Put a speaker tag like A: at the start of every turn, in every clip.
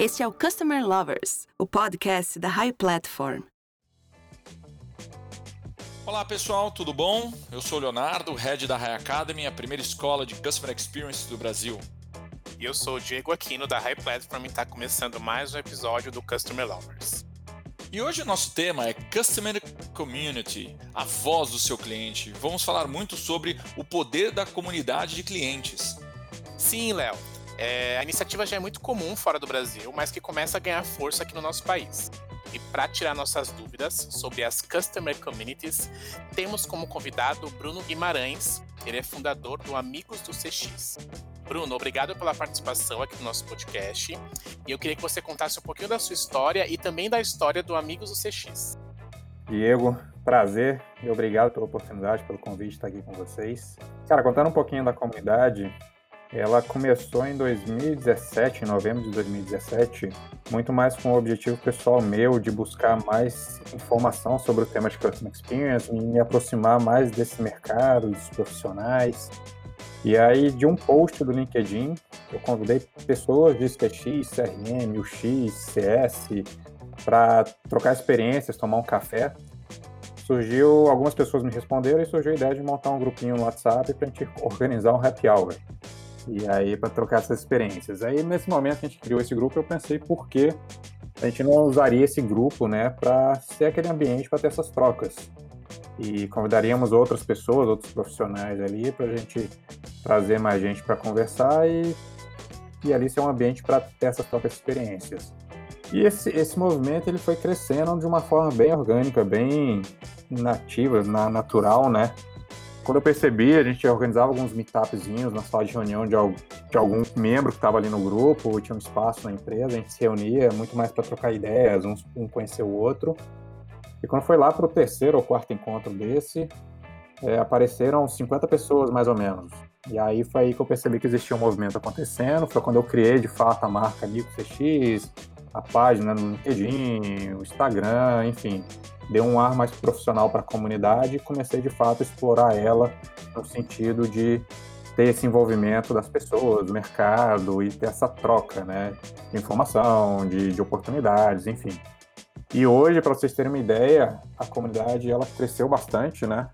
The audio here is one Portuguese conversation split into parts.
A: Este é o Customer Lovers, o podcast da High Platform.
B: Olá pessoal, tudo bom? Eu sou o Leonardo, head da High Academy, a primeira escola de Customer Experience do Brasil.
C: E eu sou o Diego Aquino da High Platform e está começando mais um episódio do Customer Lovers.
B: E hoje o nosso tema é Customer Community, a voz do seu cliente. Vamos falar muito sobre o poder da comunidade de clientes.
C: Sim, Léo. É, a iniciativa já é muito comum fora do Brasil, mas que começa a ganhar força aqui no nosso país. E para tirar nossas dúvidas sobre as Customer Communities, temos como convidado Bruno Guimarães. Ele é fundador do Amigos do CX. Bruno, obrigado pela participação aqui no nosso podcast. E eu queria que você contasse um pouquinho da sua história e também da história do Amigos do CX.
D: Diego, prazer e obrigado pela oportunidade, pelo convite de estar aqui com vocês. Cara, contando um pouquinho da comunidade, ela começou em 2017, em novembro de 2017, muito mais com o objetivo pessoal meu de buscar mais informação sobre o tema de Customer Experience e me aproximar mais desse mercado, dos profissionais. E aí, de um post do LinkedIn, eu convidei pessoas de SPX, CRM, UX, CS, para trocar experiências, tomar um café. Surgiu, algumas pessoas me responderam e surgiu a ideia de montar um grupinho no WhatsApp para a gente organizar um happy hour. E aí, para trocar essas experiências. Aí, nesse momento que a gente criou esse grupo, eu pensei por que a gente não usaria esse grupo, né, para ser aquele ambiente para ter essas trocas. E convidaríamos outras pessoas, outros profissionais ali, para a gente trazer mais gente para conversar e, e ali ser um ambiente para ter essas próprias experiências. E esse, esse movimento ele foi crescendo de uma forma bem orgânica, bem nativa, na, natural, né? Quando eu percebi, a gente organizava alguns meetupzinhos na sala de reunião de, de algum membro que estava ali no grupo, tinha um espaço na empresa, a gente se reunia muito mais para trocar ideias, um, um conhecer o outro. E quando foi lá para o terceiro ou quarto encontro desse, é, apareceram 50 pessoas mais ou menos. E aí foi aí que eu percebi que existia um movimento acontecendo. Foi quando eu criei de fato a marca Amigo CX, a página no LinkedIn, o Instagram, enfim deu um ar mais profissional para a comunidade e comecei de fato a explorar ela no sentido de ter esse envolvimento das pessoas, do mercado e ter essa troca, né, de informação, de, de oportunidades, enfim. E hoje, para vocês terem uma ideia, a comunidade ela cresceu bastante, né?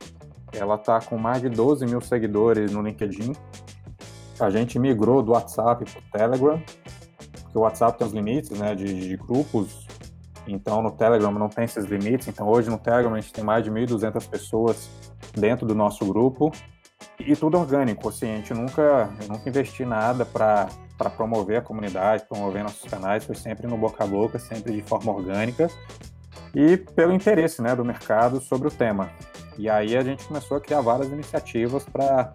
D: Ela está com mais de 12 mil seguidores no LinkedIn. A gente migrou do WhatsApp para o Telegram, o WhatsApp tem os limites, né, de, de grupos então no Telegram não tem esses limites. Então hoje no Telegram a gente tem mais de 1.200 pessoas dentro do nosso grupo e tudo orgânico. Assim, a gente nunca, eu nunca investi nada para para promover a comunidade, promover nossos canais, foi sempre no boca a boca, sempre de forma orgânica e pelo interesse né, do mercado sobre o tema. E aí a gente começou a criar várias iniciativas para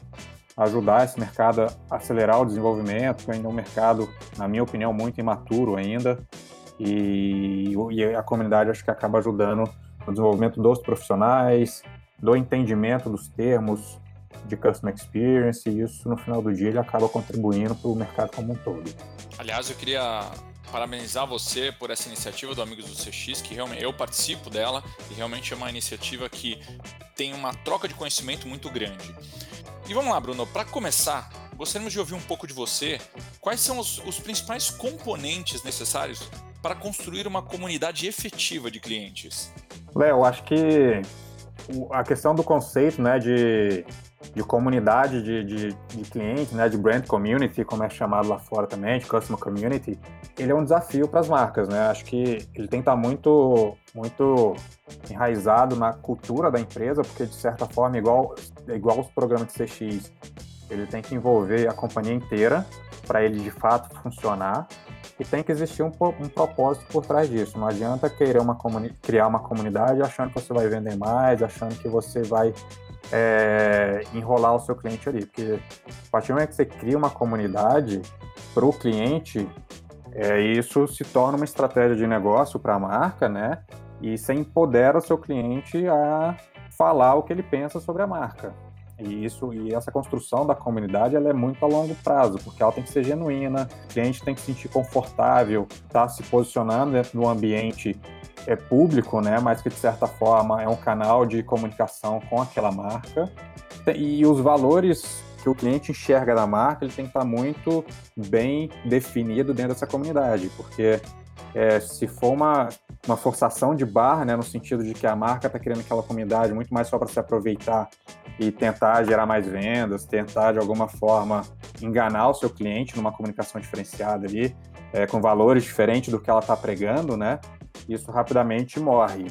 D: ajudar esse mercado a acelerar o desenvolvimento, ainda um mercado, na minha opinião, muito imaturo ainda. E, e a comunidade acho que acaba ajudando no desenvolvimento dos profissionais, do entendimento dos termos de customer experience, e isso no final do dia ele acaba contribuindo para o mercado como um todo.
B: Aliás, eu queria parabenizar você por essa iniciativa do Amigos do CX, que realmente eu participo dela e realmente é uma iniciativa que tem uma troca de conhecimento muito grande. E vamos lá, Bruno, para começar, gostaríamos de ouvir um pouco de você. Quais são os, os principais componentes necessários para construir uma comunidade efetiva de clientes?
D: Léo, acho que a questão do conceito né, de, de comunidade de, de, de clientes, né, de brand community, como é chamado lá fora também, de customer community, ele é um desafio para as marcas. Né? Acho que ele tem que estar muito, muito enraizado na cultura da empresa, porque de certa forma, igual, igual os programas de CX, ele tem que envolver a companhia inteira para ele de fato funcionar e tem que existir um, um propósito por trás disso. Não adianta querer uma criar uma comunidade achando que você vai vender mais, achando que você vai é, enrolar o seu cliente ali. Porque a partir do momento que você cria uma comunidade para o cliente, é, isso se torna uma estratégia de negócio para a marca, né? E você empodera o seu cliente a falar o que ele pensa sobre a marca. E isso e essa construção da comunidade ela é muito a longo prazo, porque ela tem que ser genuína, o cliente tem que se sentir confortável, tá se posicionando dentro do ambiente é público, né, mas que de certa forma é um canal de comunicação com aquela marca. E os valores que o cliente enxerga da marca, ele tem que estar muito bem definido dentro dessa comunidade, porque é, se for uma, uma forçação de barra, né, no sentido de que a marca está criando aquela comunidade muito mais só para se aproveitar e tentar gerar mais vendas, tentar de alguma forma enganar o seu cliente numa comunicação diferenciada ali, é, com valores diferentes do que ela está pregando, né? Isso rapidamente morre.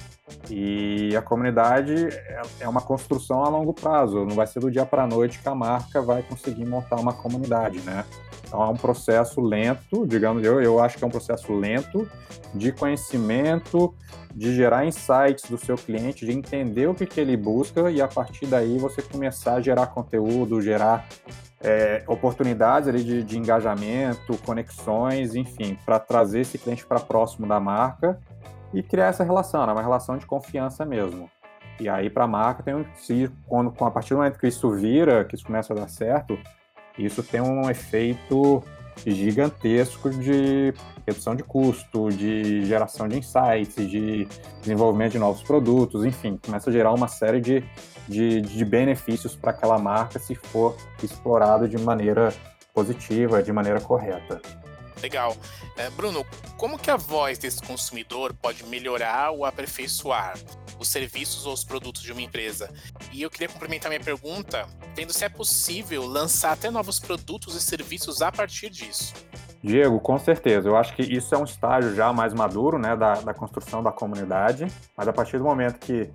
D: E a comunidade é, é uma construção a longo prazo, não vai ser do dia para a noite que a marca vai conseguir montar uma comunidade, né? Então é um processo lento, digamos, eu, eu acho que é um processo lento de conhecimento, de gerar insights do seu cliente, de entender o que, que ele busca e a partir daí você começar a gerar conteúdo, gerar é, oportunidades ali de, de engajamento, conexões, enfim, para trazer esse cliente para próximo da marca e criar essa relação, né? uma relação de confiança mesmo. E aí para a marca tem um, se quando a partir do momento que isso vira, que isso começa a dar certo, isso tem um efeito gigantesco de redução de custo, de geração de insights, de desenvolvimento de novos produtos, enfim, começa a gerar uma série de, de, de benefícios para aquela marca se for explorado de maneira positiva, de maneira correta.
C: Legal. É, Bruno, como que a voz desse consumidor pode melhorar ou aperfeiçoar os serviços ou os produtos de uma empresa? E eu queria complementar minha pergunta, tendo se é possível lançar até novos produtos e serviços a partir disso.
D: Diego, com certeza. Eu acho que isso é um estágio já mais maduro, né, da, da construção da comunidade. Mas a partir do momento que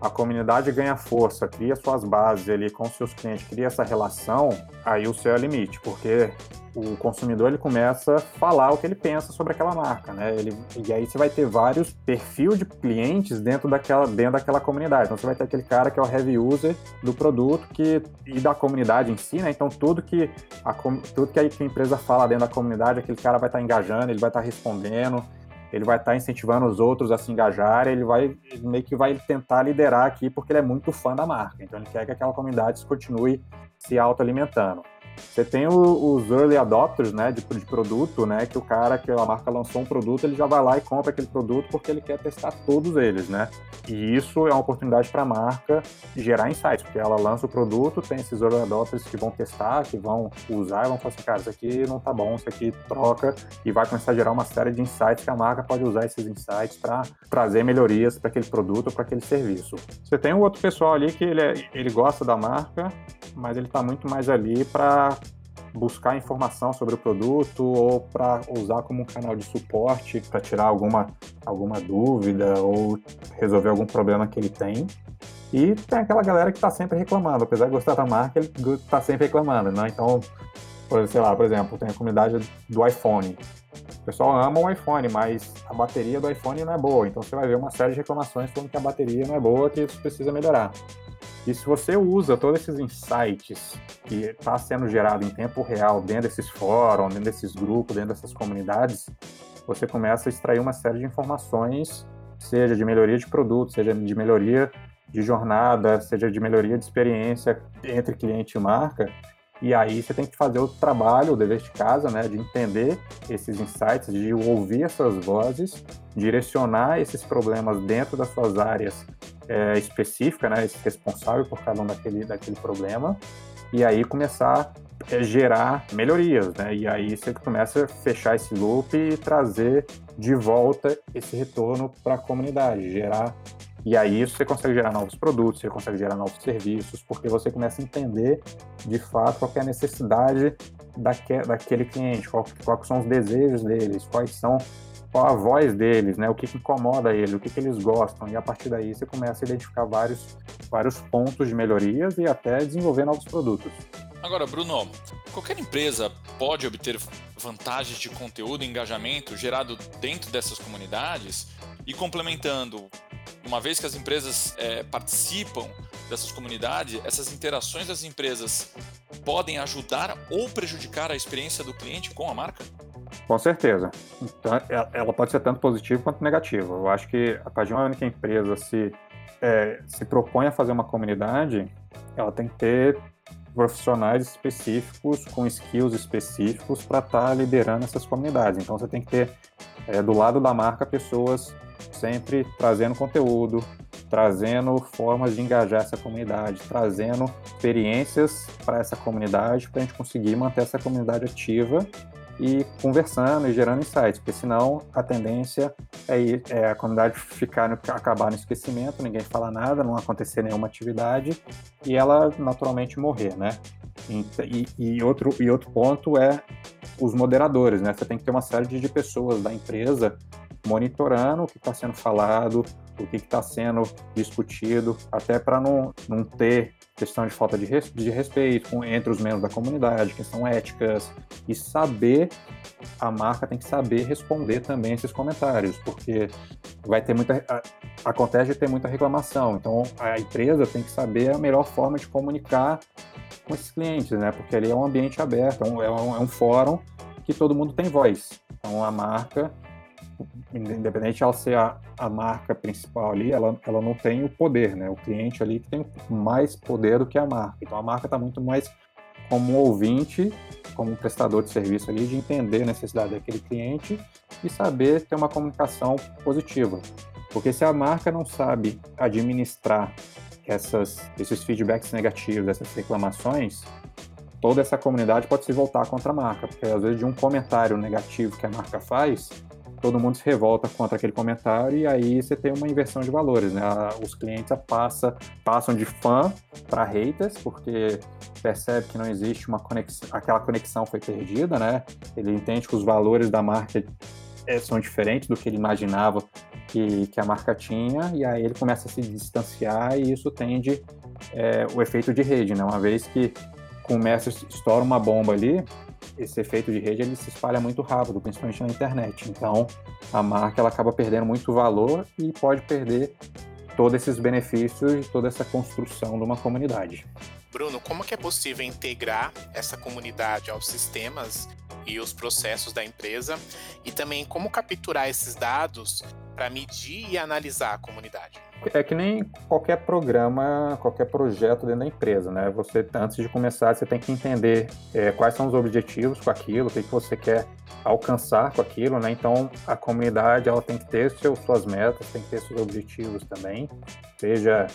D: a comunidade ganha força, cria suas bases ali com seus clientes, cria essa relação, aí o céu é limite, porque o consumidor ele começa a falar o que ele pensa sobre aquela marca, né? Ele, e aí você vai ter vários perfis de clientes dentro daquela, dentro daquela comunidade. Então você vai ter aquele cara que é o heavy user do produto que, e da comunidade em si, né? Então tudo que a, tudo que a empresa fala dentro da comunidade, aquele cara vai estar tá engajando, ele vai estar tá respondendo, ele vai estar tá incentivando os outros a se engajarem, ele vai ele meio que vai tentar liderar aqui porque ele é muito fã da marca. Então ele quer que aquela comunidade continue se autoalimentando. Você tem o, os early adopters, né, de, de, produto, né, que o cara que a marca lançou um produto, ele já vai lá e compra aquele produto porque ele quer testar todos eles, né? E isso é uma oportunidade para a marca gerar insights, porque ela lança o produto, tem esses early adopters que vão testar, que vão usar e vão falar assim, cara, isso aqui não tá bom, isso aqui troca e vai começar a gerar uma série de insights que a marca pode usar esses insights para trazer melhorias para aquele produto ou para aquele serviço. Você tem um outro pessoal ali que ele, é, ele gosta da marca, mas ele está muito mais ali para buscar informação sobre o produto ou para usar como um canal de suporte para tirar alguma, alguma dúvida ou resolver algum problema que ele tem. E tem aquela galera que está sempre reclamando, apesar de gostar da marca, ele está sempre reclamando, né? Então, por, sei lá, por exemplo, tem a comunidade do iPhone. O pessoal ama o iPhone, mas a bateria do iPhone não é boa. Então você vai ver uma série de reclamações falando que a bateria não é boa, que isso precisa melhorar. E se você usa todos esses insights que está sendo gerado em tempo real dentro desses fóruns, dentro desses grupos, dentro dessas comunidades, você começa a extrair uma série de informações, seja de melhoria de produto, seja de melhoria de jornada, seja de melhoria de experiência entre cliente e marca. E aí você tem que fazer o trabalho, o dever de casa, né, de entender esses insights, de ouvir essas vozes, direcionar esses problemas dentro das suas áreas é, específica, né, responsável por cada um daquele, daquele problema, e aí começar a é, gerar melhorias, né? E aí você começa a fechar esse loop e trazer de volta esse retorno para a comunidade, gerar e aí você consegue gerar novos produtos, você consegue gerar novos serviços, porque você começa a entender de fato qual é a necessidade daque, daquele cliente, qual, quais são os desejos deles, quais são qual a voz deles, né? O que, que incomoda eles, o que, que eles gostam. E a partir daí você começa a identificar vários, vários pontos de melhorias e até desenvolver novos produtos.
B: Agora, Bruno, qualquer empresa pode obter vantagens de conteúdo e engajamento gerado dentro dessas comunidades e complementando, uma vez que as empresas é, participam dessas comunidades, essas interações das empresas podem ajudar ou prejudicar a experiência do cliente com a marca?
D: Com certeza. Então, é, ela pode ser tanto positiva quanto negativa. Eu acho que a partir do momento que a empresa se, é, se propõe a fazer uma comunidade, ela tem que ter profissionais específicos, com skills específicos para estar tá liderando essas comunidades. Então você tem que ter é, do lado da marca pessoas sempre trazendo conteúdo, trazendo formas de engajar essa comunidade, trazendo experiências para essa comunidade, para a gente conseguir manter essa comunidade ativa e conversando e gerando insights, porque senão a tendência é, é a comunidade ficar acabar no esquecimento, ninguém fala nada, não acontecer nenhuma atividade e ela naturalmente morrer, né? E, e, outro, e outro ponto é os moderadores, né? Você tem que ter uma série de pessoas da empresa monitorando o que está sendo falado, o que está sendo discutido, até para não, não ter questão de falta de, res, de respeito entre os membros da comunidade, questão éticas, e saber, a marca tem que saber responder também esses comentários, porque vai ter muita, acontece de ter muita reclamação, então a empresa tem que saber a melhor forma de comunicar com esses clientes, né, porque ali é um ambiente aberto, é um, é um, é um fórum que todo mundo tem voz, então a marca independente de ela ser a, a marca principal ali, ela, ela não tem o poder, né? O cliente ali tem mais poder do que a marca. Então a marca está muito mais como ouvinte, como prestador de serviço ali, de entender a necessidade daquele cliente e saber ter uma comunicação positiva. Porque se a marca não sabe administrar essas, esses feedbacks negativos, essas reclamações, toda essa comunidade pode se voltar contra a marca, porque às vezes de um comentário negativo que a marca faz, todo mundo se revolta contra aquele comentário e aí você tem uma inversão de valores, né? Os clientes passa, passam de fã para haters, porque percebe que não existe uma conexão, aquela conexão foi perdida, né? Ele entende que os valores da marca é, são diferentes do que ele imaginava que, que a marca tinha, e aí ele começa a se distanciar e isso tende é, o efeito de rede, né? Uma vez que começa, estoura uma bomba ali, esse efeito de rede ele se espalha muito rápido, principalmente na internet. Então, a marca ela acaba perdendo muito valor e pode perder todos esses benefícios e toda essa construção de uma comunidade.
C: Bruno, como que é possível integrar essa comunidade aos sistemas e os processos da empresa e também como capturar esses dados para medir e analisar a comunidade?
D: É que nem qualquer programa, qualquer projeto dentro da empresa, né? Você, antes de começar, você tem que entender é, quais são os objetivos com aquilo, o que, que você quer alcançar com aquilo, né? Então, a comunidade, ela tem que ter seus, suas metas, tem que ter seus objetivos também, seja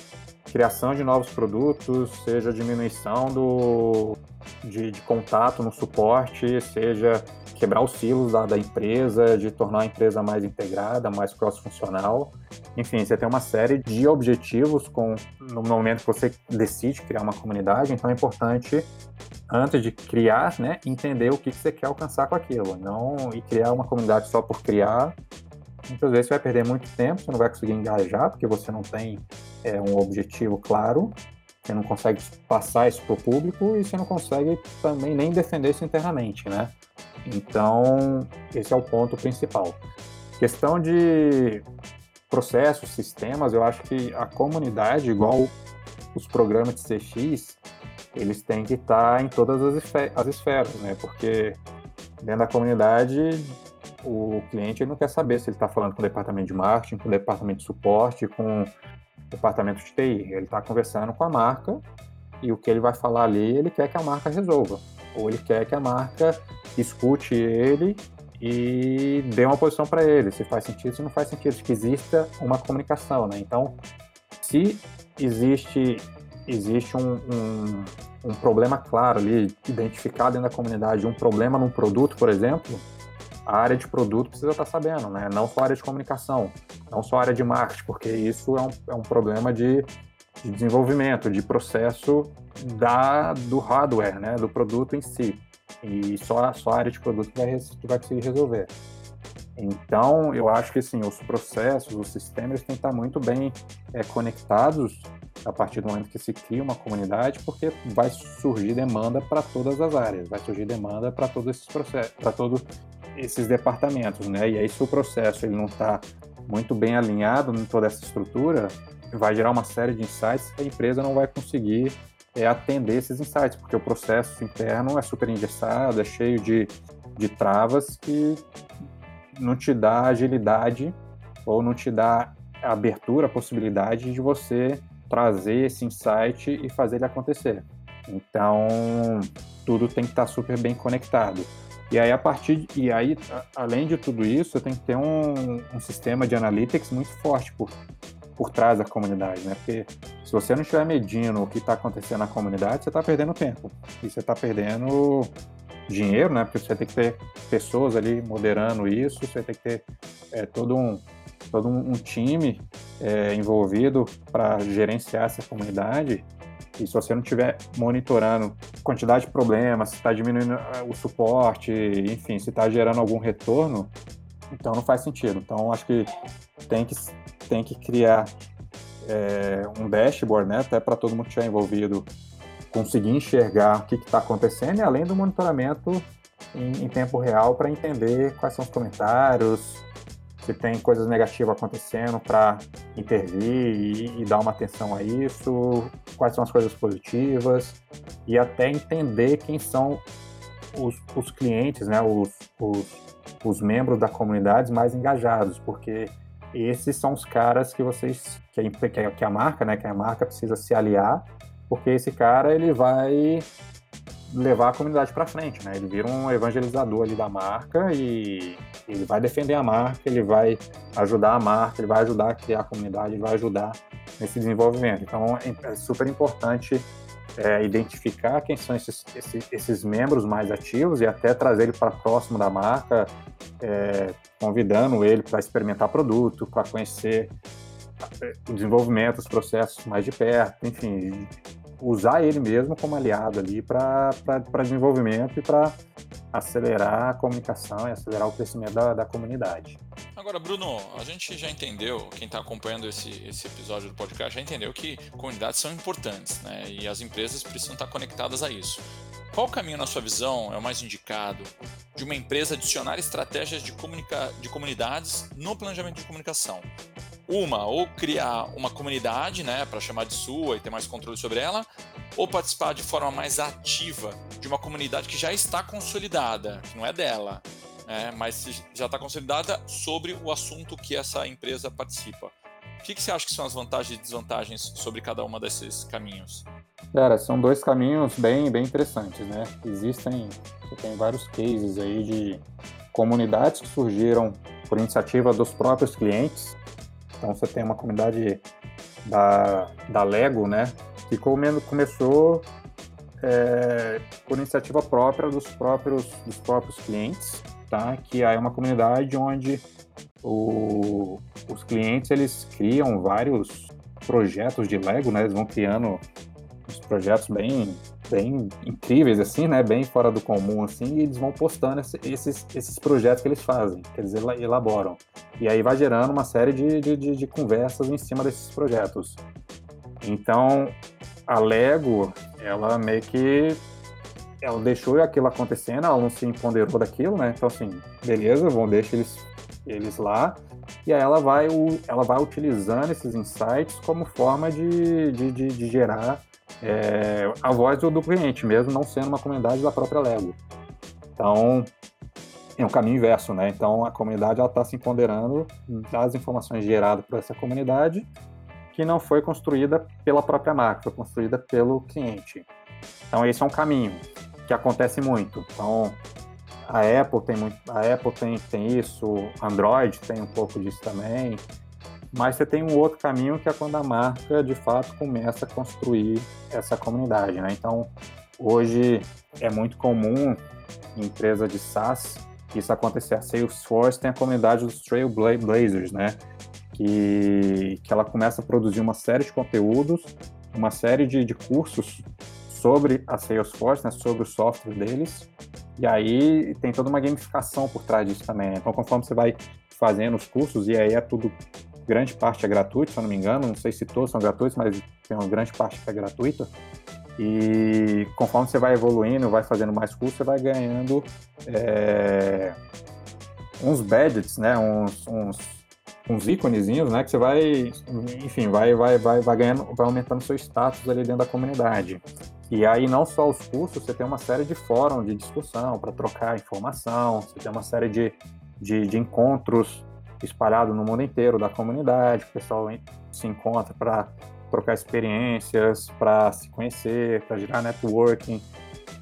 D: criação de novos produtos, seja diminuição do, de, de contato no suporte, seja quebrar os silos da, da, empresa, de tornar a empresa mais integrada, mais cross-funcional. Enfim, você tem uma série de objetivos com, no momento que você decide criar uma comunidade, então é importante, antes de criar, né, entender o que, você quer alcançar com aquilo, não e criar uma comunidade só por criar. Muitas vezes você vai perder muito tempo, você não vai conseguir engajar, porque você não tem é, um objetivo claro, você não consegue passar isso para o público e você não consegue também nem defender isso internamente, né? Então, esse é o ponto principal. Questão de processos, sistemas, eu acho que a comunidade, igual os programas de CX, eles têm que estar em todas as, as esferas, né? Porque dentro da comunidade, o cliente não quer saber se ele está falando com o departamento de marketing, com o departamento de suporte, com o departamento de TI. Ele está conversando com a marca e o que ele vai falar ali, ele quer que a marca resolva ou ele quer que a marca escute ele e dê uma posição para ele, se faz sentido, se não faz sentido, que exista uma comunicação, né? Então, se existe existe um, um, um, problema claro ali, identificado dentro da comunidade, um problema num produto, por exemplo, a área de produto precisa estar tá sabendo, né? Não só a área de comunicação, não só a área de marketing, porque isso é um, é um problema de de desenvolvimento, de processo da, do hardware, né, do produto em si. E só, só a área de produto vai, que vai conseguir resolver. Então, eu acho que assim, os processos, os sistemas têm que estar muito bem é, conectados a partir do momento que se cria uma comunidade, porque vai surgir demanda para todas as áreas, vai surgir demanda para todos esses processos, para todos esses departamentos, né? E aí, se o processo ele não está muito bem alinhado em toda essa estrutura, vai gerar uma série de insights que a empresa não vai conseguir é, atender esses insights, porque o processo interno é super engessado, é cheio de, de travas que não te dá agilidade ou não te dá abertura, possibilidade de você trazer esse insight e fazer ele acontecer. Então, tudo tem que estar super bem conectado. E aí, a partir de, e aí, além de tudo isso, você tem que ter um, um sistema de analytics muito forte, por, por trás da comunidade, né? Porque se você não estiver medindo o que está acontecendo na comunidade, você está perdendo tempo. E você está perdendo dinheiro, né? Porque você tem que ter pessoas ali moderando isso, você tem que ter é, todo um todo um, time é, envolvido para gerenciar essa comunidade. E se você não estiver monitorando quantidade de problemas, se está diminuindo é, o suporte, enfim, se está gerando algum retorno, então não faz sentido. Então acho que tem que, tem que criar é, um dashboard, né, até para todo mundo que estiver envolvido conseguir enxergar o que está acontecendo e além do monitoramento em, em tempo real para entender quais são os comentários, se tem coisas negativas acontecendo para intervir e, e, dar uma atenção a isso, quais são as coisas positivas e até entender quem são os, os clientes, né, os, os, os membros da comunidade mais engajados, porque esses são os caras que vocês que a, que a marca, né, que a marca precisa se aliar, porque esse cara ele vai levar a comunidade para frente, né? Ele vira um evangelizador ali da marca e ele vai defender a marca, ele vai ajudar a marca, ele vai ajudar a criar a comunidade, ele vai ajudar nesse desenvolvimento. Então é super importante é, identificar quem são esses, esses, esses, membros mais ativos e até trazer ele para próximo da marca, é, convidando ele para experimentar produto, para conhecer é, o desenvolvimento, os processos mais de perto, enfim, usar ele mesmo como aliado ali para desenvolvimento e para acelerar a comunicação e acelerar o crescimento da, da comunidade.
B: Agora, Bruno, a gente já entendeu, quem está acompanhando esse, esse episódio do podcast já entendeu que comunidades são importantes, né? E as empresas precisam estar conectadas a isso. Qual caminho, na sua visão, é o mais indicado de uma empresa adicionar estratégias de, comunica de comunidades no planejamento de comunicação? Uma, ou criar uma comunidade, né, para chamar de sua e ter mais controle sobre ela, ou participar de forma mais ativa de uma comunidade que já está consolidada, que não é dela, né, mas já está consolidada sobre o assunto que essa empresa participa. O que, que você acha que são as vantagens e desvantagens sobre cada uma desses caminhos?
D: Cara, são dois caminhos bem, bem interessantes, né? Existem, você tem vários cases aí de comunidades que surgiram por iniciativa dos próprios clientes, então você tem uma comunidade da, da Lego, né? Que começou é, por iniciativa própria dos próprios, dos próprios clientes, tá? Que é uma comunidade onde o, os clientes eles criam vários projetos de Lego, né? Eles vão criando uns projetos bem bem incríveis, assim, né? Bem fora do comum, assim, e eles vão postando esses, esses projetos que eles fazem, que eles elaboram. E aí vai gerando uma série de, de, de, de conversas em cima desses projetos. Então, a Lego, ela meio que ela deixou aquilo acontecendo, ela não se empoderou daquilo, né? Então, assim, beleza, vão deixar eles, eles lá. E aí ela vai, ela vai utilizando esses insights como forma de, de, de, de gerar é, a voz do, do, cliente, mesmo não sendo uma comunidade da própria Lego. Então, é um caminho inverso, né? Então, a comunidade está se empoderando das informações geradas por essa comunidade, que não foi construída pela própria marca, foi construída pelo cliente. Então, esse é um caminho que acontece muito. Então, a Apple tem muito, a Apple tem, tem isso, Android tem um pouco disso também. Mas você tem um outro caminho que é quando a marca de fato começa a construir essa comunidade, né? Então, hoje é muito comum em empresa de SaaS isso acontecer. A Salesforce tem a comunidade dos Trailblazers, né? Que, que ela começa a produzir uma série de conteúdos, uma série de, de cursos sobre a Salesforce, né, sobre o software deles, e aí tem toda uma gamificação por trás disso também. Né? Então, conforme você vai fazendo os cursos, e aí é tudo grande parte é gratuito, se eu não me engano, não sei se todos são gratuitos, mas tem uma grande parte que é gratuita. E conforme você vai evoluindo, vai fazendo mais cursos, você vai ganhando é, uns badges, né? Uns, uns, uns íconezinhos, né? Que você vai, enfim, vai, vai, vai, vai ganhando, vai aumentando seu status ali dentro da comunidade. E aí não só os cursos, você tem uma série de fóruns de discussão para trocar informação, você tem uma série de, de, de encontros espalhado no mundo inteiro da comunidade, o pessoal se encontra para trocar experiências, para se conhecer, para gerar networking.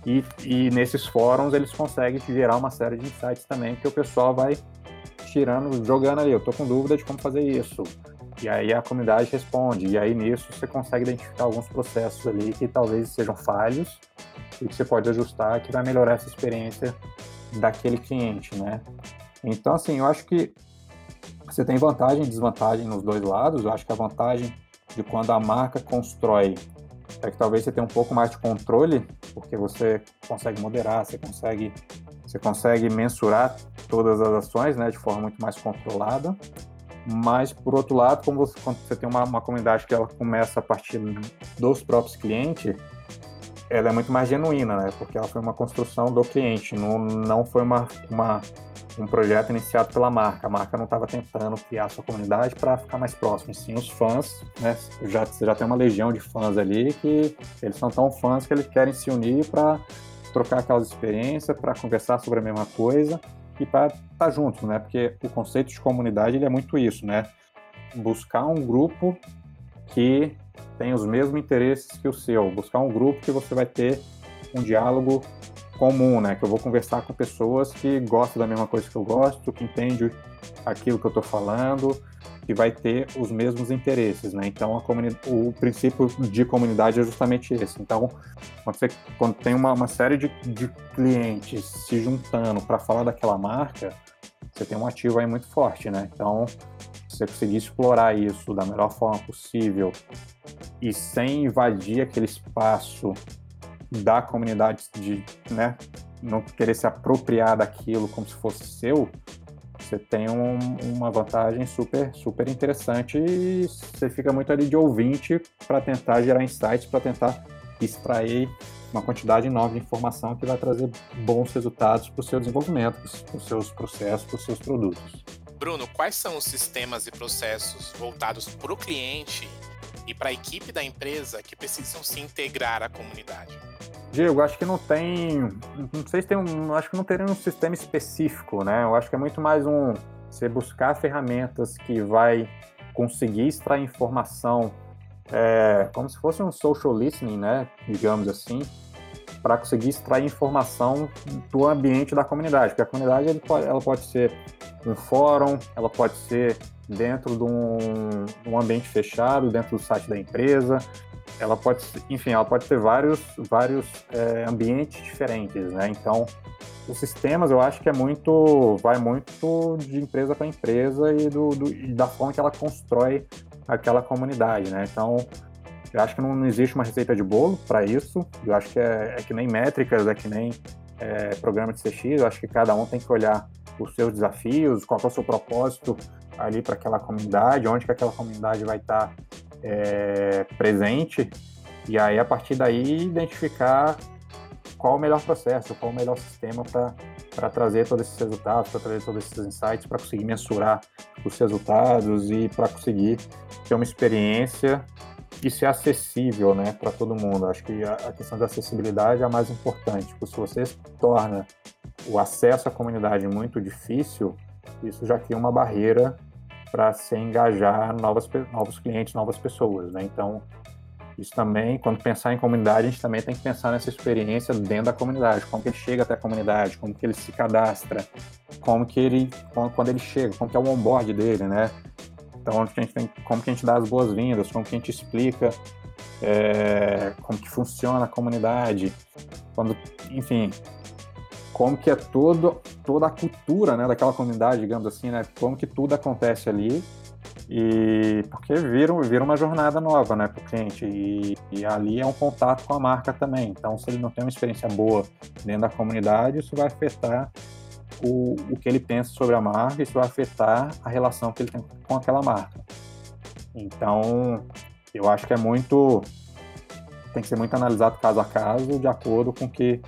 D: E, e, nesses fóruns eles conseguem gerar uma série de insights também que o pessoal vai tirando, jogando ali. Eu tô com dúvida de como fazer isso. E aí a comunidade responde. E aí nisso você consegue identificar alguns processos ali que talvez sejam falhos e que você pode ajustar que vai melhorar essa experiência daquele cliente, né? Então, assim, eu acho que você tem vantagem e desvantagem nos dois lados. Eu acho que a vantagem de quando a marca constrói é que talvez você tenha um pouco mais de controle, porque você consegue moderar, você consegue, você consegue mensurar todas as ações né, de forma muito mais controlada. Mas, por outro lado, como você, quando você tem uma, uma comunidade que ela começa a partir dos próprios clientes, ela é muito mais genuína, né? Porque ela foi uma construção do cliente, não, não foi uma, uma, um projeto iniciado pela marca. A marca não estava tentando criar sua comunidade para ficar mais próximo. Sim, os fãs, né? Já, já tem uma legião de fãs ali que eles são tão fãs que eles querem se unir para trocar aquelas experiências, para conversar sobre a mesma coisa e para estar tá juntos, né? Porque o conceito de comunidade ele é muito isso, né? Buscar um grupo que tem os mesmos interesses que o seu, buscar um grupo que você vai ter um diálogo comum, né? Que eu vou conversar com pessoas que gostam da mesma coisa que eu gosto, que entendem aquilo que eu estou falando, que vai ter os mesmos interesses, né? Então, o princípio de comunidade é justamente esse. Então, quando, você, quando tem uma, uma série de, de clientes se juntando para falar daquela marca, você tem um ativo aí muito forte, né? Então, se você conseguir explorar isso da melhor forma possível e sem invadir aquele espaço da comunidade de, né, não querer se apropriar daquilo como se fosse seu, você tem um, uma vantagem super, super interessante e você fica muito ali de ouvinte para tentar gerar insights, para tentar extrair uma quantidade enorme de informação que vai trazer bons resultados para o seu desenvolvimento, para os seus processos, para os seus produtos.
C: Bruno, quais são os sistemas e processos voltados para o cliente e para a equipe da empresa que precisam se integrar à comunidade?
D: Diego, acho que não tem. Não sei se tem um. Acho que não teria um sistema específico, né? Eu acho que é muito mais um. Você buscar ferramentas que vai conseguir extrair informação é, como se fosse um social listening, né? Digamos assim, para conseguir extrair informação do ambiente da comunidade. Porque a comunidade pode, ela pode ser um fórum, ela pode ser dentro de um, um ambiente fechado, dentro do site da empresa, ela pode, enfim, ela pode ter vários, vários é, ambientes diferentes, né? Então, os sistemas, eu acho que é muito, vai muito de empresa para empresa e, do, do, e da forma que ela constrói aquela comunidade, né? Então, eu acho que não, não existe uma receita de bolo para isso. Eu acho que é, é, que nem métricas, é que nem é, programa de CX. Eu acho que cada um tem que olhar os seus desafios, qual é o seu propósito ali para aquela comunidade, onde que aquela comunidade vai estar tá é, presente, e aí a partir daí identificar qual o melhor processo, qual o melhor sistema para trazer todos esses resultados, para trazer todos esses insights, para conseguir mensurar os resultados e para conseguir ter uma experiência e ser acessível né, para todo mundo. Acho que a, questão da acessibilidade é a mais importante. Porque se você torna o acesso à comunidade muito difícil, isso já cria uma barreira para se engajar novas, novos clientes, novas pessoas, né? Então, isso também, quando pensar em comunidade, a gente também tem que pensar nessa experiência dentro da comunidade, como que ele chega até a comunidade, como que ele se cadastra, como que ele, quando ele chega, como que é o onboard dele, né? Então, a gente tem, como que a gente dá as boas-vindas, como que a gente explica é, como que funciona a comunidade, quando, enfim, como que é todo, toda a cultura né, daquela comunidade, digamos assim, né? Como que tudo acontece ali e porque vira, vira uma jornada nova né, para o cliente e, e, ali é um contato com a marca também. Então, se ele não tem uma experiência boa dentro da comunidade, isso vai afetar o, o que ele pensa sobre a marca, isso vai afetar a relação que ele tem com aquela marca. Então, eu acho que é muito tem que ser muito analisado caso a caso, de acordo com que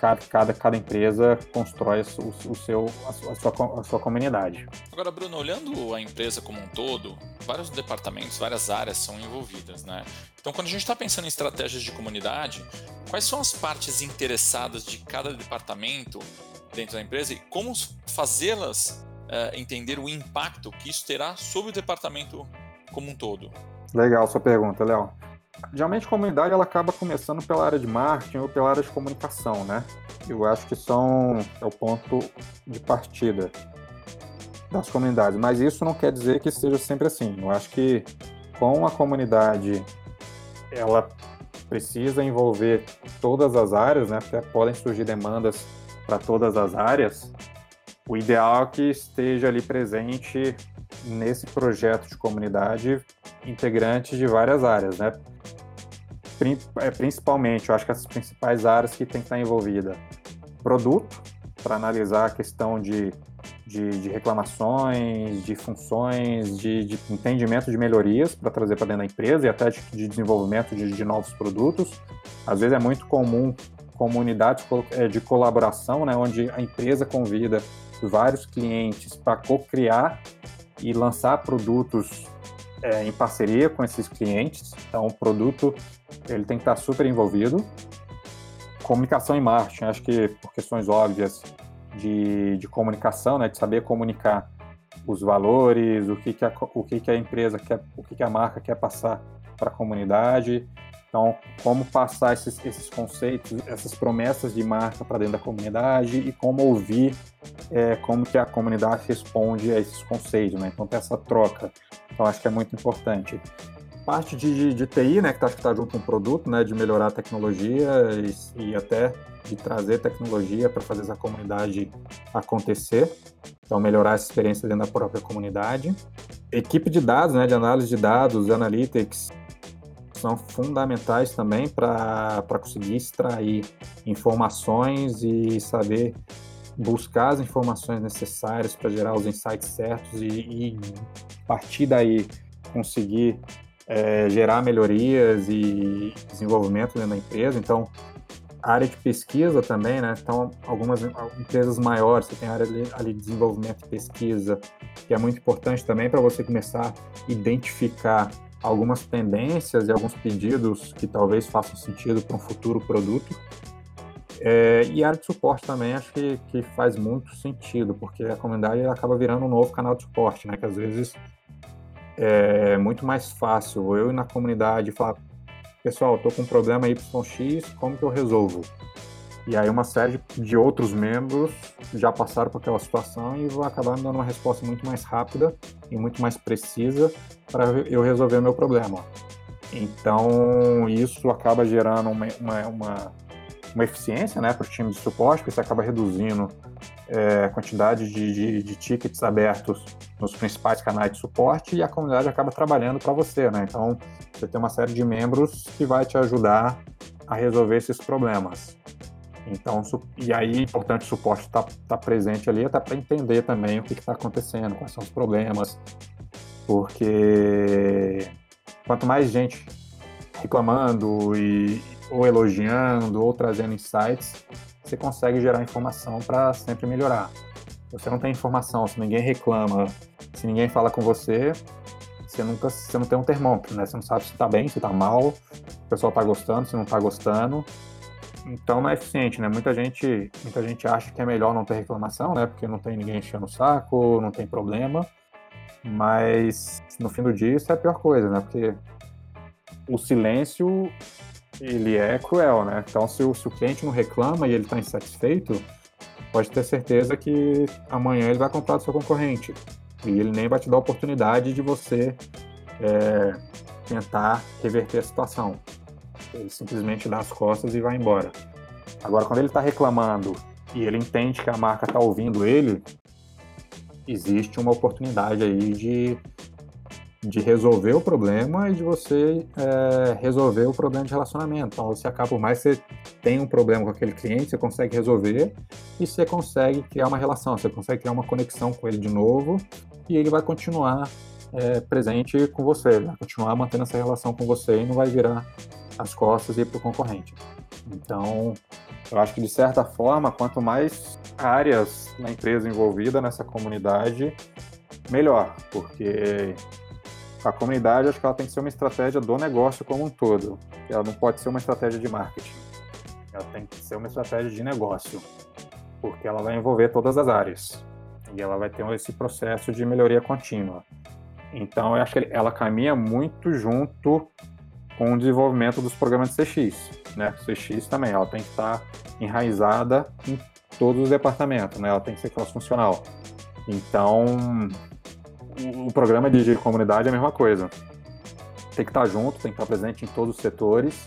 D: cada, cada, cada empresa constrói o, o seu, a sua, a, sua, comunidade.
B: Agora, Bruno, olhando a empresa como um todo, vários departamentos, várias áreas são envolvidas, né? Então, quando a gente está pensando em estratégias de comunidade, quais são as partes interessadas de cada departamento dentro da empresa e como fazê-las uh, entender o impacto que isso terá sobre o departamento como um todo?
D: Legal sua pergunta, Léo. Geralmente a comunidade ela acaba começando pela área de marketing ou pela área de comunicação, né? Eu acho que são é o ponto de partida. das comunidades, mas isso não quer dizer que seja sempre assim. Eu acho que com a comunidade ela precisa envolver todas as áreas, né? Porque podem surgir demandas para todas as áreas. O ideal é que esteja ali presente nesse projeto de comunidade integrantes de várias áreas, né? É, principalmente, eu acho que as principais áreas que tem que estar envolvida. Produto, para analisar a questão de, de, de reclamações, de funções, de, de, entendimento de melhorias para trazer para dentro da empresa e até de, de desenvolvimento de, novos produtos. Às vezes é muito comum comunidades é, de colaboração, né, onde a empresa convida vários clientes para co-criar e lançar produtos é, em parceria com esses clientes. Então, o produto ele tem que estar super envolvido. Comunicação e marketing, acho que por questões óbvias de, de comunicação, né, de saber comunicar os valores, o que, que, a, o que, que a empresa quer, o que, que a marca quer passar para a comunidade. Então, como passar esses, esses conceitos, essas promessas de marca para dentro da comunidade e como ouvir é, como que a comunidade responde a esses conceitos, né? Então, tem essa troca. Então, acho que é muito importante. Parte de, de, TI, né, que está tá junto com o produto, né, de melhorar a tecnologia e, e até de trazer tecnologia para fazer essa comunidade acontecer. Então, melhorar essa experiência dentro da própria comunidade. Equipe de dados, né, de análise de dados, analytics, são fundamentais também para conseguir extrair informações e saber buscar as informações necessárias para gerar os insights certos e, e partir daí conseguir é, gerar melhorias e desenvolvimento dentro da empresa. Então, área de pesquisa também, né? Então, algumas empresas maiores, você tem área ali de desenvolvimento e pesquisa, que é muito importante também para você começar a identificar algumas tendências e alguns pedidos que talvez façam sentido para um futuro produto. É, e a área de suporte também acho que, que faz muito sentido, porque a comunidade acaba virando um novo canal de suporte, né? Que às vezes é muito mais fácil eu ir na comunidade falar, pessoal, estou com um problema YX, como que eu resolvo? E aí uma série de outros membros já passaram por aquela situação e vão acabar me dando uma resposta muito mais rápida e muito mais precisa para eu resolver o meu problema. Então isso acaba gerando uma, uma, uma, uma eficiência né, para os times de suporte, porque você acaba reduzindo é, quantidade de, de, de, tickets abertos nos principais canais de suporte e a comunidade acaba trabalhando para você. Né? Então você tem uma série de membros que vai te ajudar a resolver esses problemas. Então, e aí é importante o suporte estar tá, tá presente ali até para entender também o que está acontecendo, quais são os problemas, porque quanto mais gente reclamando e ou elogiando ou trazendo insights, você consegue gerar informação para sempre melhorar. Se você não tem informação, se ninguém reclama, se ninguém fala com você, você nunca, você não tem um termômetro, né? Você não sabe se está bem, se está mal, o pessoal está gostando, se não está gostando. Então não é eficiente, né? Muita gente, muita gente acha que é melhor não ter reclamação, né? Porque não tem ninguém enchendo o saco, não tem problema. Mas no fim do dia isso é a pior coisa, né? Porque o silêncio ele é cruel, né? Então se o, se o cliente não reclama e ele está insatisfeito, pode ter certeza que amanhã ele vai comprar do seu concorrente e ele nem vai te dar a oportunidade de você é, tentar reverter a situação. Ele simplesmente dá as costas e vai embora. Agora, quando ele está reclamando e ele entende que a marca está ouvindo ele, existe uma oportunidade aí de, de resolver o problema e de você é, resolver o problema de relacionamento. Então, você acaba, por mais que você tenha um problema com aquele cliente, você consegue resolver e você consegue criar uma relação, você consegue criar uma conexão com ele de novo e ele vai continuar é, presente com você, vai continuar mantendo essa relação com você e não vai virar as costas e ir para o concorrente. Então, eu acho que de certa forma, quanto mais áreas na empresa envolvida nessa comunidade, melhor, porque a comunidade acho que ela tem que ser uma estratégia do negócio como um todo. Ela não pode ser uma estratégia de marketing. Ela tem que ser uma estratégia de negócio, porque ela vai envolver todas as áreas e ela vai ter esse processo de melhoria contínua. Então, eu acho que ela caminha muito junto com o desenvolvimento dos programas de CX. Né? CX também, ela tem que estar enraizada em todos os departamentos, né? ela tem que ser cross-funcional. Então, o, programa de, de comunidade é a mesma coisa. Tem que estar junto, tem que estar presente em todos os setores,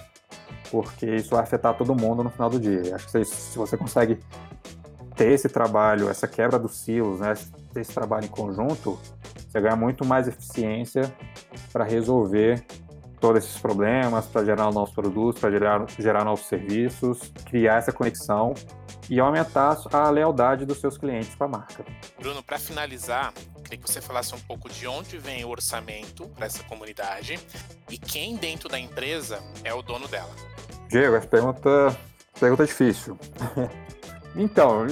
D: porque isso vai afetar todo mundo no final do dia. Acho que se, se você consegue ter esse trabalho, essa quebra dos silos, né, ter esse trabalho em conjunto, você ganha muito mais eficiência para resolver todos esses problemas, para gerar novos produtos, para gerar, gerar novos serviços, criar essa conexão e aumentar a lealdade dos seus clientes com a marca.
C: Bruno, para finalizar, queria que você falasse um pouco de onde vem o orçamento para essa comunidade e quem dentro da empresa é o dono dela.
D: Diego, essa pergunta, pergunta difícil. então,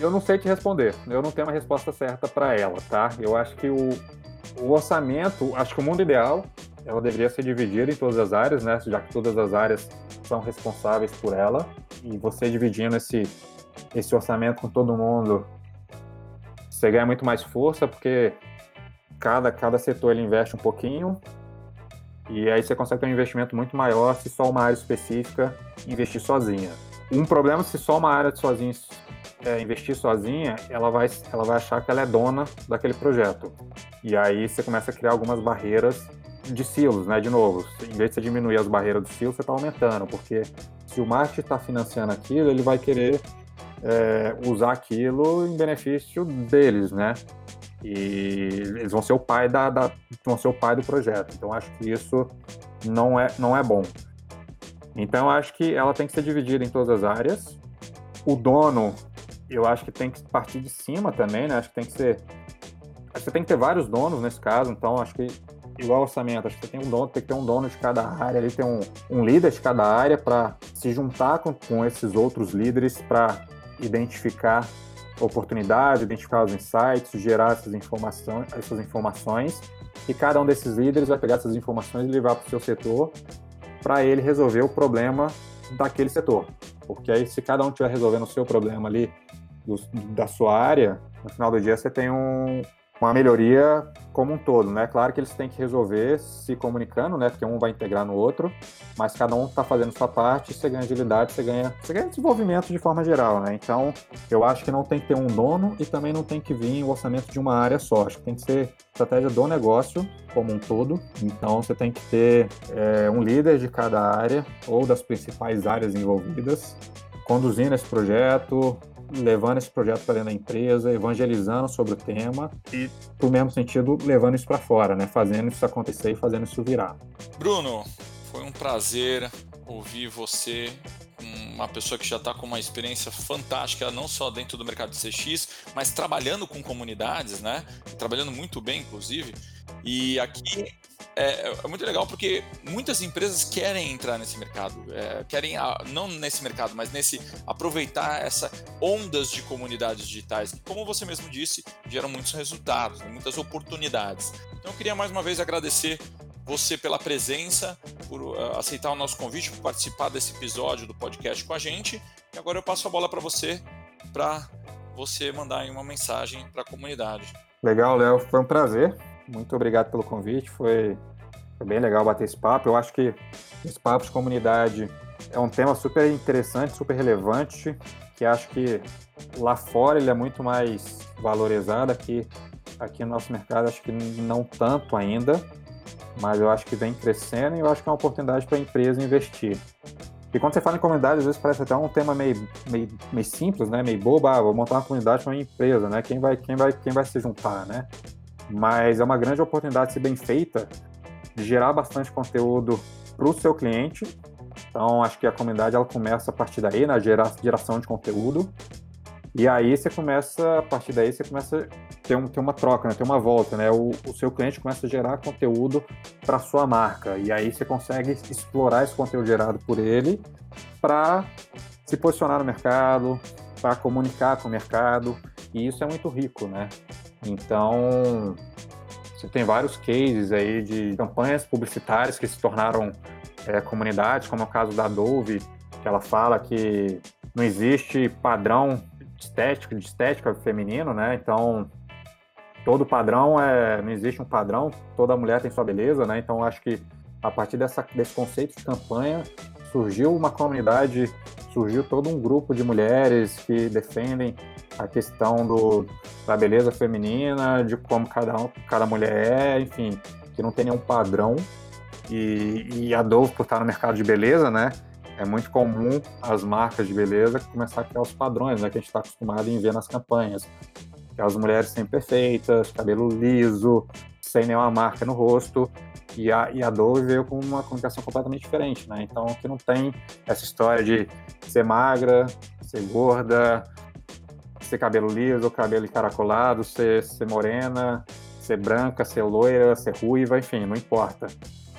D: eu não sei te responder. Eu não tenho uma resposta certa para ela, tá? Eu acho que o, o orçamento, acho que o mundo ideal, ela deveria ser dividida em todas as áreas, né? Já que todas as áreas são responsáveis por ela. E você dividindo esse, esse orçamento com todo mundo, você ganha muito mais força, porque cada, cada setor ele investe um pouquinho. E aí você consegue ter um investimento muito maior se só uma área específica investir sozinha. Um problema se só uma área sozinha é, investir sozinha, ela vai, ela vai achar que ela é dona daquele projeto. E aí você começa a criar algumas barreiras de silos, né? De novo, em vez de você diminuir as barreiras do silo, você está aumentando, porque se o marketing está financiando aquilo, ele vai querer é, usar aquilo em benefício deles, né? E eles vão ser o pai da, da, vão ser o pai do projeto. Então acho que isso não é não é bom. Então acho que ela tem que ser dividida em todas as áreas. O dono eu acho que tem que partir de cima também, né? Acho que tem que ser. Acho que tem que ter vários donos nesse caso, então acho que igual orçamento, acho que tem um dono, tem que ter um dono de cada área, ali tem um, um líder de cada área para se juntar com, com esses outros líderes para identificar oportunidades, identificar os insights, gerar essas informações, essas informações, e cada um desses líderes vai pegar essas informações e levar para o seu setor para ele resolver o problema daquele setor. Porque aí, se cada um estiver resolvendo o seu problema ali, do, da sua área, no final do dia você tem um, uma melhoria como um todo, né? Claro que eles têm que resolver se comunicando, né? Porque um vai integrar no outro, mas cada um está fazendo sua parte, você ganha agilidade, você ganha, você ganha desenvolvimento de forma geral, né? Então, eu acho que não tem que ter um dono e também não tem que vir o orçamento de uma área só. Acho que tem que ser estratégia do negócio como um todo. Então, você tem que ter é, um líder de cada área ou das principais áreas envolvidas conduzindo esse projeto, levando esse projeto para dentro da empresa, evangelizando sobre o tema e, no mesmo sentido, levando isso para fora, né? Fazendo isso acontecer e fazendo isso virar.
B: Bruno, foi um prazer ouvir você, uma pessoa que já está com uma experiência fantástica, não só dentro do mercado de CX, mas trabalhando com comunidades, né? Trabalhando muito bem, inclusive. E aqui é, é, muito legal porque muitas empresas querem entrar nesse mercado, é, querem não nesse mercado, mas nesse aproveitar essa ondas de comunidades digitais que, como você mesmo disse, geram muitos resultados, né, muitas oportunidades. Então, eu queria mais uma vez agradecer você pela presença, por uh, aceitar o nosso convite, por participar desse episódio do podcast com a gente. E agora eu passo a bola para você, para você mandar uma mensagem para a comunidade.
D: Legal, Léo, foi um prazer muito obrigado pelo convite. Foi, foi bem legal bater esse papo. Eu acho que esse papo de comunidade é um tema super interessante, super relevante, que acho que lá fora ele é muito mais valorizado aqui aqui no nosso mercado acho que não tanto ainda, mas eu acho que vem crescendo e eu acho que é uma oportunidade para a empresa investir. E quando você fala em comunidade, às vezes parece até um tema meio, meio, meio simples, né? Meio boba, ah, vou montar uma comunidade para uma empresa, né? Quem vai, quem, vai, quem vai se juntar, né? Mas é uma grande oportunidade, se bem feita, de gerar bastante conteúdo para o seu cliente. Então, acho que a comunidade ela começa a partir daí, na geração de conteúdo. E aí você começa, a partir daí, você começa a ter, um, ter uma troca, né? ter uma volta, né? O, o seu cliente começa a gerar conteúdo para sua marca. E aí você consegue explorar esse conteúdo gerado por ele para se posicionar no mercado, para comunicar com o mercado. E isso é muito rico, né? Então, você tem vários cases aí de campanhas publicitárias que se tornaram é, comunidades, como é o caso da Dove, que ela fala que não existe padrão estético, de estética feminino, né? Então, todo padrão é, não existe um padrão, toda mulher tem sua beleza, né? Então, acho que a partir dessa, desse conceito de campanha surgiu uma comunidade, surgiu todo um grupo de mulheres que defendem a questão do, da beleza feminina, de como cada, cada mulher é, enfim, que não tem nenhum padrão. E, e a Dove, por estar no mercado de beleza, né? É muito comum as marcas de beleza começar a criar os padrões né, que a gente está acostumado em ver nas campanhas. Aquelas mulheres sempre perfeitas, cabelo liso, sem nenhuma marca no rosto. E a, e a Dove veio com uma comunicação completamente diferente, né? Então, que não tem essa história de ser magra, ser gorda, ser cabelo liso, cabelo encaracolado, ser, ser morena, ser branca, ser loira, ser ruiva, enfim, não importa.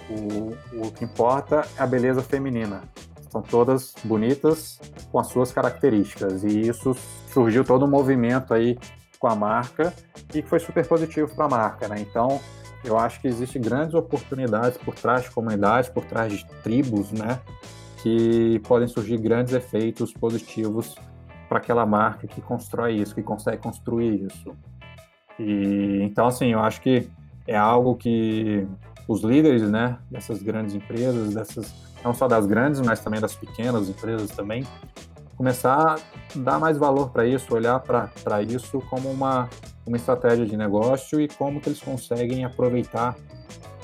D: O, o que importa é a beleza feminina. São todas bonitas com as suas características. E isso surgiu todo um movimento aí com a marca e que foi super positivo para a marca, né? Então, eu acho que existem grandes oportunidades por trás de comunidades, por trás de tribos, né? Que podem surgir grandes efeitos positivos para aquela marca que constrói isso, que consegue construir isso. E então, assim, eu acho que é algo que os líderes, né, dessas grandes empresas, dessas não só das grandes, mas também das pequenas empresas também, começar a dar mais valor para isso, olhar para isso como uma, uma estratégia de negócio e como que eles conseguem aproveitar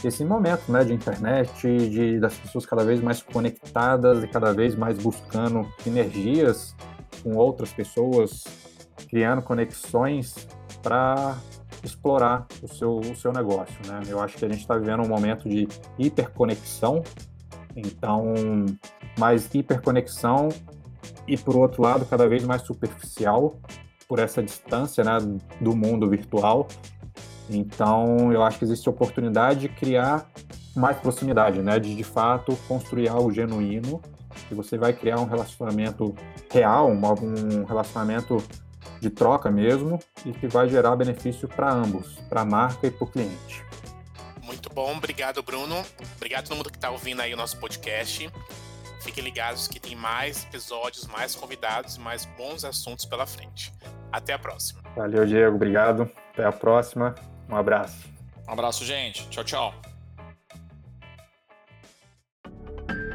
D: esse momento né, de internet, de, das pessoas cada vez mais conectadas e cada vez mais buscando sinergias com outras pessoas, criando conexões para explorar o seu, o seu negócio. Né? Eu acho que a gente está vivendo um momento de hiperconexão, então, mais hiperconexão e, por outro lado, cada vez mais superficial por essa distância né, do mundo virtual. Então, eu acho que existe oportunidade de criar mais proximidade, né, de de fato construir algo genuíno que você vai criar um relacionamento real, um relacionamento de troca mesmo e que vai gerar benefício para ambos, para a marca e para o cliente.
C: Muito bom, obrigado Bruno, obrigado a todo mundo que está ouvindo aí o nosso podcast. Fiquem ligados que tem mais episódios, mais convidados e mais bons assuntos pela frente. Até a próxima.
D: Valeu, Diego. Obrigado. Até a próxima. Um abraço.
B: Um abraço, gente. Tchau, tchau.